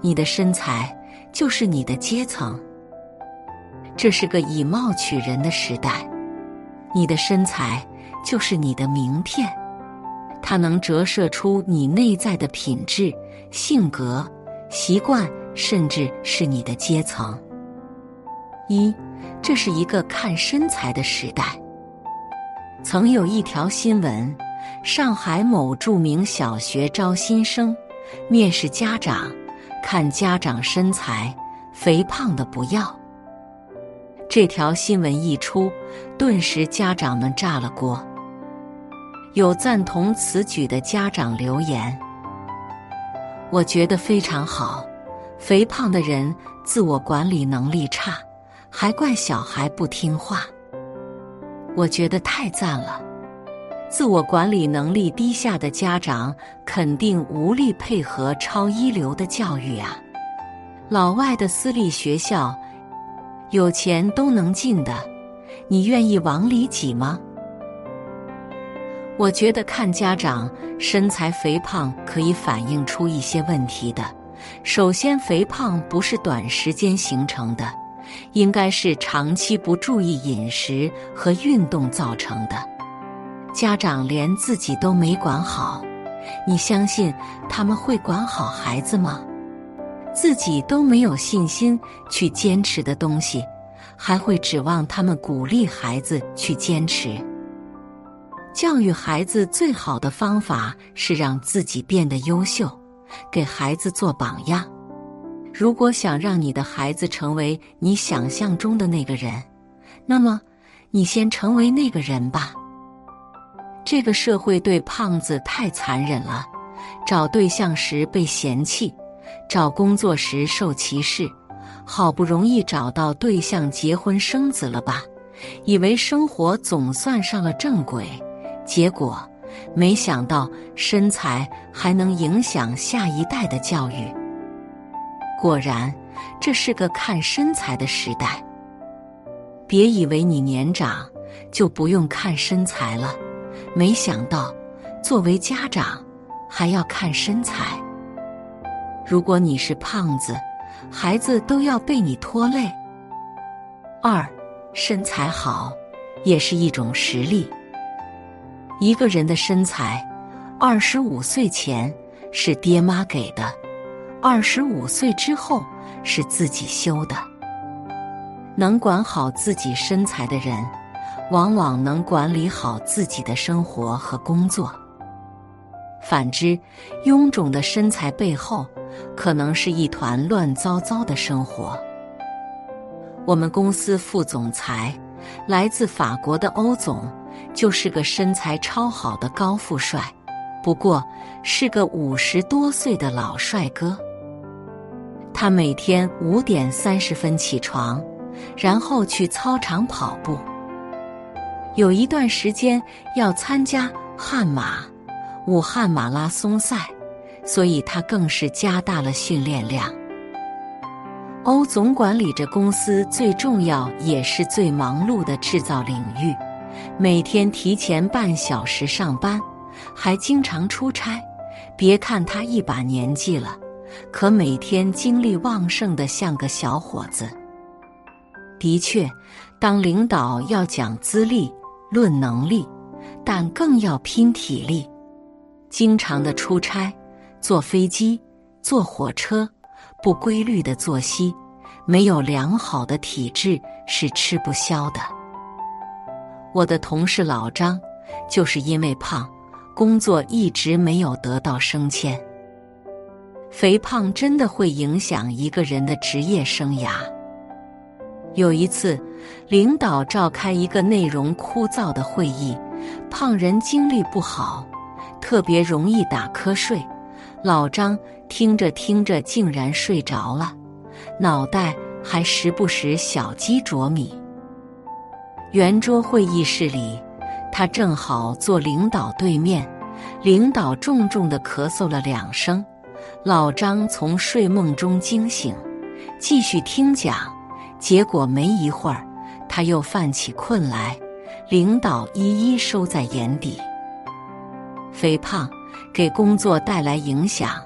你的身材就是你的阶层。这是个以貌取人的时代，你的身材就是你的名片，它能折射出你内在的品质、性格、习惯，甚至是你的阶层。一，这是一个看身材的时代。曾有一条新闻：上海某著名小学招新生，面试家长，看家长身材，肥胖的不要。这条新闻一出，顿时家长们炸了锅。有赞同此举的家长留言：“我觉得非常好，肥胖的人自我管理能力差，还怪小孩不听话。我觉得太赞了，自我管理能力低下的家长肯定无力配合超一流的教育啊！老外的私立学校。”有钱都能进的，你愿意往里挤吗？我觉得看家长身材肥胖可以反映出一些问题的。首先，肥胖不是短时间形成的，应该是长期不注意饮食和运动造成的。家长连自己都没管好，你相信他们会管好孩子吗？自己都没有信心去坚持的东西，还会指望他们鼓励孩子去坚持？教育孩子最好的方法是让自己变得优秀，给孩子做榜样。如果想让你的孩子成为你想象中的那个人，那么你先成为那个人吧。这个社会对胖子太残忍了，找对象时被嫌弃。找工作时受歧视，好不容易找到对象结婚生子了吧？以为生活总算上了正轨，结果没想到身材还能影响下一代的教育。果然，这是个看身材的时代。别以为你年长就不用看身材了，没想到作为家长还要看身材。如果你是胖子，孩子都要被你拖累。二，身材好也是一种实力。一个人的身材，二十五岁前是爹妈给的，二十五岁之后是自己修的。能管好自己身材的人，往往能管理好自己的生活和工作。反之，臃肿的身材背后。可能是一团乱糟糟的生活。我们公司副总裁来自法国的欧总，就是个身材超好的高富帅，不过是个五十多岁的老帅哥。他每天五点三十分起床，然后去操场跑步。有一段时间要参加悍马、武汉马拉松赛。所以他更是加大了训练量。欧总管理着公司最重要也是最忙碌的制造领域，每天提前半小时上班，还经常出差。别看他一把年纪了，可每天精力旺盛的像个小伙子。的确，当领导要讲资历、论能力，但更要拼体力，经常的出差。坐飞机、坐火车，不规律的作息，没有良好的体质是吃不消的。我的同事老张，就是因为胖，工作一直没有得到升迁。肥胖真的会影响一个人的职业生涯。有一次，领导召开一个内容枯燥的会议，胖人精力不好，特别容易打瞌睡。老张听着听着，竟然睡着了，脑袋还时不时小鸡啄米。圆桌会议室里，他正好坐领导对面，领导重重的咳嗽了两声，老张从睡梦中惊醒，继续听讲，结果没一会儿，他又犯起困来，领导一一收在眼底。肥胖。给工作带来影响，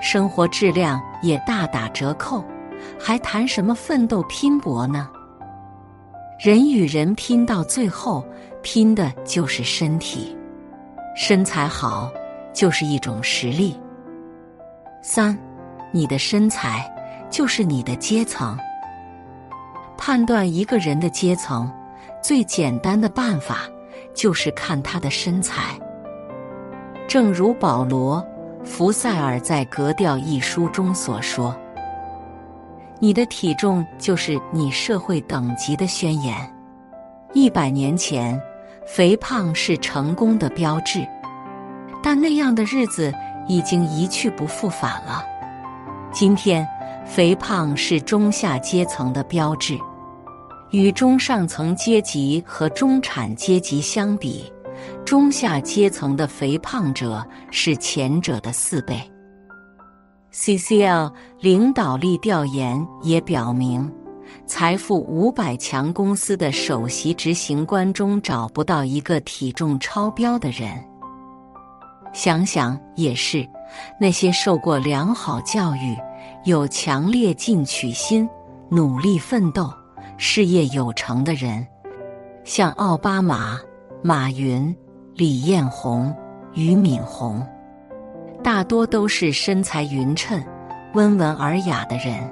生活质量也大打折扣，还谈什么奋斗拼搏呢？人与人拼到最后，拼的就是身体，身材好就是一种实力。三，你的身材就是你的阶层。判断一个人的阶层，最简单的办法就是看他的身材。正如保罗·福塞尔在《格调》一书中所说。你的体重就是你社会等级的宣言。一百年前，肥胖是成功的标志，但那样的日子已经一去不复返了。今天，肥胖是中下阶层的标志。与中上层阶级和中产阶级相比，中下阶层的肥胖者是前者的四倍。CCL 领导力调研也表明，财富五百强公司的首席执行官中找不到一个体重超标的人。想想也是，那些受过良好教育、有强烈进取心、努力奋斗、事业有成的人，像奥巴马、马云、李彦宏、俞敏洪。大多都是身材匀称、温文尔雅的人，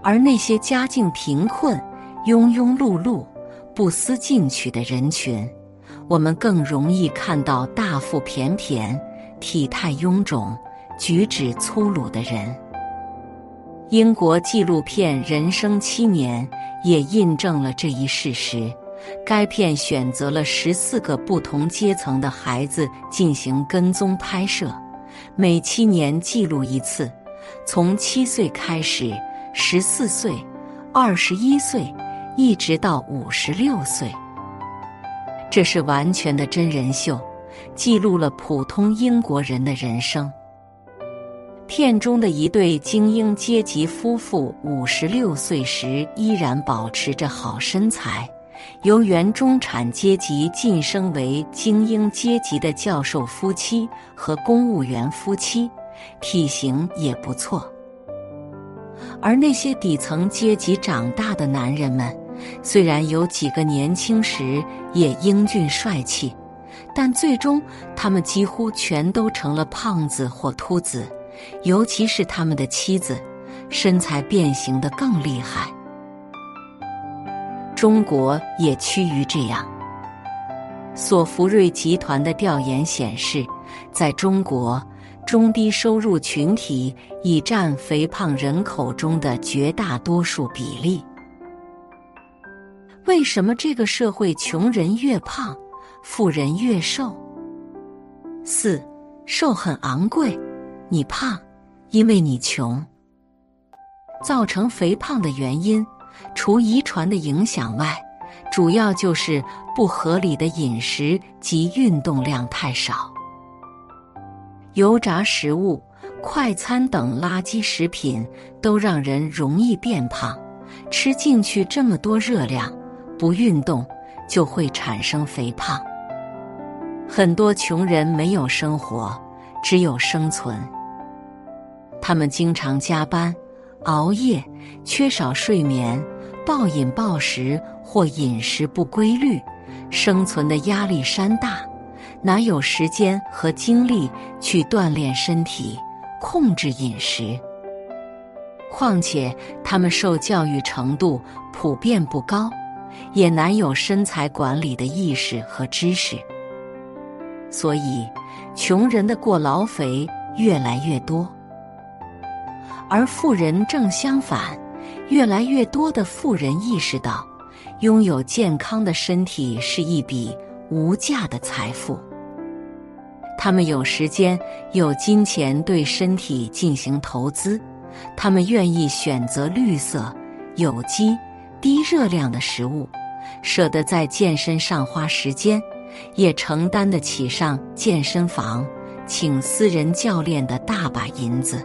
而那些家境贫困、庸庸碌碌、不思进取的人群，我们更容易看到大腹便便、体态臃肿、举止粗鲁的人。英国纪录片《人生七年》也印证了这一事实。该片选择了十四个不同阶层的孩子进行跟踪拍摄，每七年记录一次，从七岁开始，十四岁、二十一岁，一直到五十六岁。这是完全的真人秀，记录了普通英国人的人生。片中的一对精英阶级夫妇，五十六岁时依然保持着好身材。由原中产阶级晋升为精英阶级的教授夫妻和公务员夫妻，体型也不错。而那些底层阶级长大的男人们，虽然有几个年轻时也英俊帅气，但最终他们几乎全都成了胖子或秃子，尤其是他们的妻子，身材变形的更厉害。中国也趋于这样。索福瑞集团的调研显示，在中国，中低收入群体已占肥胖人口中的绝大多数比例。为什么这个社会穷人越胖，富人越瘦？四，瘦很昂贵，你胖，因为你穷。造成肥胖的原因。除遗传的影响外，主要就是不合理的饮食及运动量太少。油炸食物、快餐等垃圾食品都让人容易变胖。吃进去这么多热量，不运动就会产生肥胖。很多穷人没有生活，只有生存。他们经常加班、熬夜，缺少睡眠。暴饮暴食或饮食不规律，生存的压力山大，哪有时间和精力去锻炼身体、控制饮食？况且他们受教育程度普遍不高，也难有身材管理的意识和知识，所以穷人的过劳肥越来越多，而富人正相反。越来越多的富人意识到，拥有健康的身体是一笔无价的财富。他们有时间、有金钱对身体进行投资，他们愿意选择绿色、有机、低热量的食物，舍得在健身上花时间，也承担得起上健身房、请私人教练的大把银子。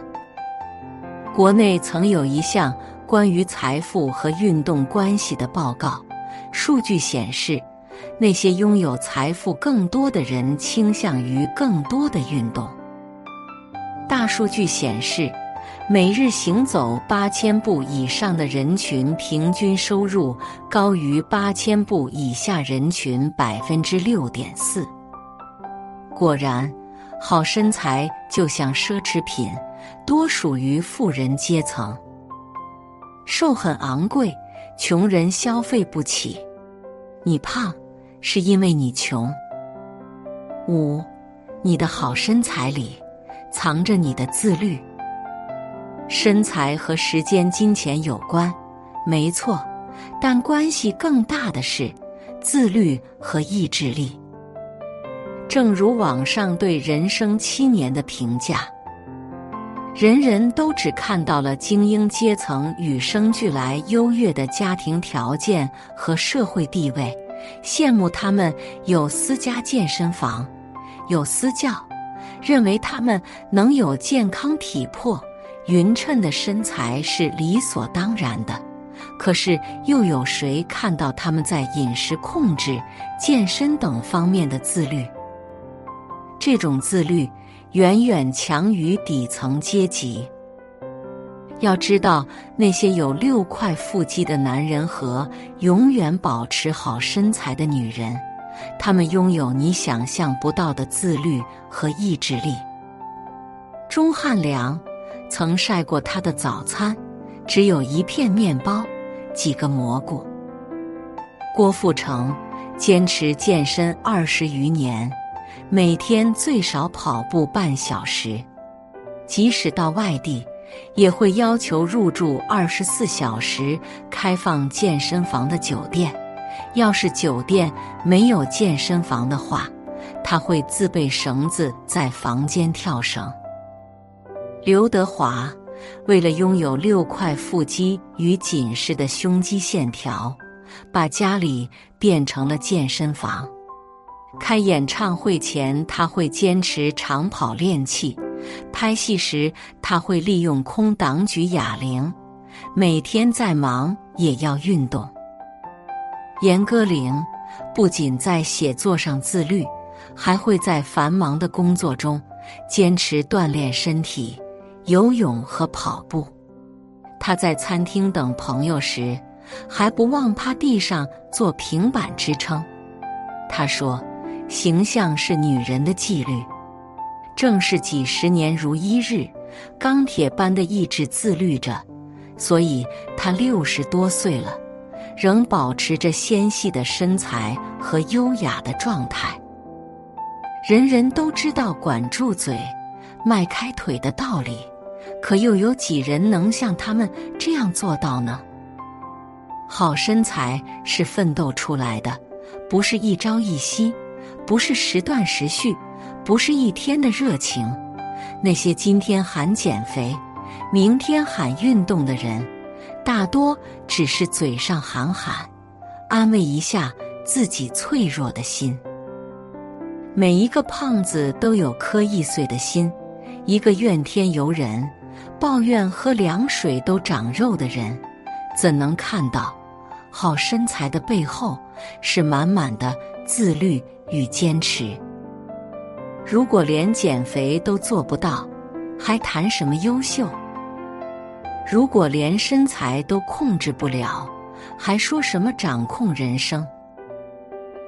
国内曾有一项。关于财富和运动关系的报告，数据显示，那些拥有财富更多的人倾向于更多的运动。大数据显示，每日行走八千步以上的人群平均收入高于八千步以下人群百分之六点四。果然，好身材就像奢侈品，多属于富人阶层。瘦很昂贵，穷人消费不起。你胖，是因为你穷。五，你的好身材里藏着你的自律。身材和时间、金钱有关，没错，但关系更大的是自律和意志力。正如网上对人生七年的评价。人人都只看到了精英阶层与生俱来优越的家庭条件和社会地位，羡慕他们有私家健身房，有私教，认为他们能有健康体魄、匀称的身材是理所当然的。可是，又有谁看到他们在饮食控制、健身等方面的自律？这种自律。远远强于底层阶级。要知道，那些有六块腹肌的男人和永远保持好身材的女人，他们拥有你想象不到的自律和意志力。钟汉良曾晒过他的早餐，只有一片面包，几个蘑菇。郭富城坚持健身二十余年。每天最少跑步半小时，即使到外地，也会要求入住二十四小时开放健身房的酒店。要是酒店没有健身房的话，他会自备绳子在房间跳绳。刘德华为了拥有六块腹肌与紧实的胸肌线条，把家里变成了健身房。开演唱会前，他会坚持长跑练气；拍戏时，他会利用空档举哑铃。每天再忙也要运动。严歌苓不仅在写作上自律，还会在繁忙的工作中坚持锻炼身体、游泳和跑步。他在餐厅等朋友时，还不忘趴地上做平板支撑。他说。形象是女人的纪律，正是几十年如一日，钢铁般的意志自律着，所以她六十多岁了，仍保持着纤细的身材和优雅的状态。人人都知道管住嘴、迈开腿的道理，可又有几人能像他们这样做到呢？好身材是奋斗出来的，不是一朝一夕。不是时断时续，不是一天的热情。那些今天喊减肥，明天喊运动的人，大多只是嘴上喊喊，安慰一下自己脆弱的心。每一个胖子都有颗易碎的心，一个怨天尤人、抱怨喝凉水都长肉的人，怎能看到好身材的背后是满满的自律？与坚持，如果连减肥都做不到，还谈什么优秀？如果连身材都控制不了，还说什么掌控人生？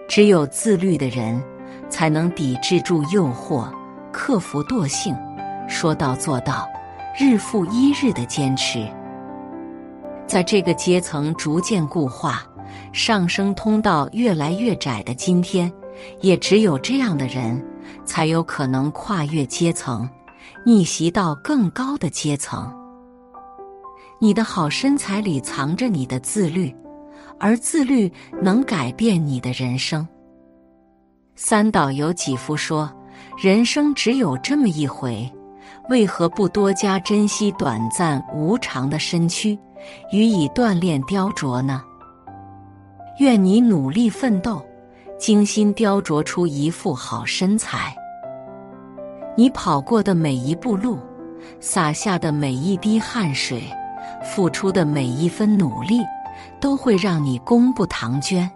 只有自律的人，才能抵制住诱惑，克服惰性，说到做到，日复一日的坚持。在这个阶层逐渐固化、上升通道越来越窄的今天。也只有这样的人，才有可能跨越阶层，逆袭到更高的阶层。你的好身材里藏着你的自律，而自律能改变你的人生。三岛由纪夫说：“人生只有这么一回，为何不多加珍惜短暂无常的身躯，予以锻炼雕琢呢？”愿你努力奋斗。精心雕琢出一副好身材。你跑过的每一步路，洒下的每一滴汗水，付出的每一分努力，都会让你功不唐捐。